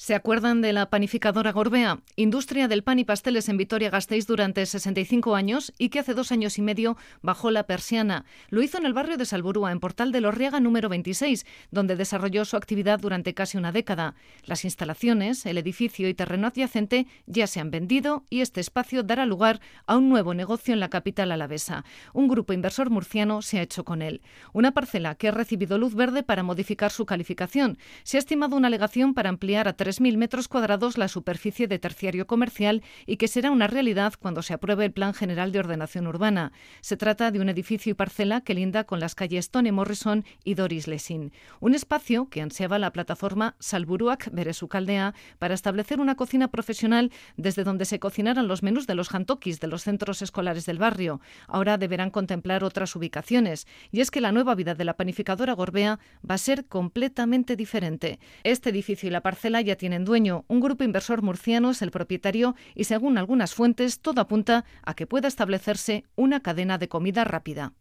¿Se acuerdan de la panificadora Gorbea, industria del pan y pasteles en Vitoria-Gasteiz durante 65 años y que hace dos años y medio bajó la persiana? Lo hizo en el barrio de Salburúa, en Portal de Lorriaga número 26, donde desarrolló su actividad durante casi una década. Las instalaciones, el edificio y terreno adyacente ya se han vendido y este espacio dará lugar a un nuevo negocio en la capital alavesa. Un grupo inversor murciano se ha hecho con él. Una parcela que ha recibido luz verde para modificar su calificación. Se ha estimado una alegación para ampliar a 3.000 metros cuadrados la superficie de terciario comercial y que será una realidad cuando se apruebe el Plan General de Ordenación Urbana. Se trata de un edificio y parcela que linda con las calles Tony Morrison y Doris Lessing. Un espacio que ansiaba la plataforma Salburuac Beresucaldea para establecer una cocina profesional desde donde se cocinaran los menús de los jantokis de los centros escolares del barrio. Ahora deberán contemplar otras ubicaciones. Y es que la nueva vida de la panificadora Gorbea va a ser completamente diferente. Este edificio y la parcela ya tienen dueño. Un grupo inversor murciano es el propietario y según algunas fuentes todo apunta a que pueda establecerse una cadena de comida rápida.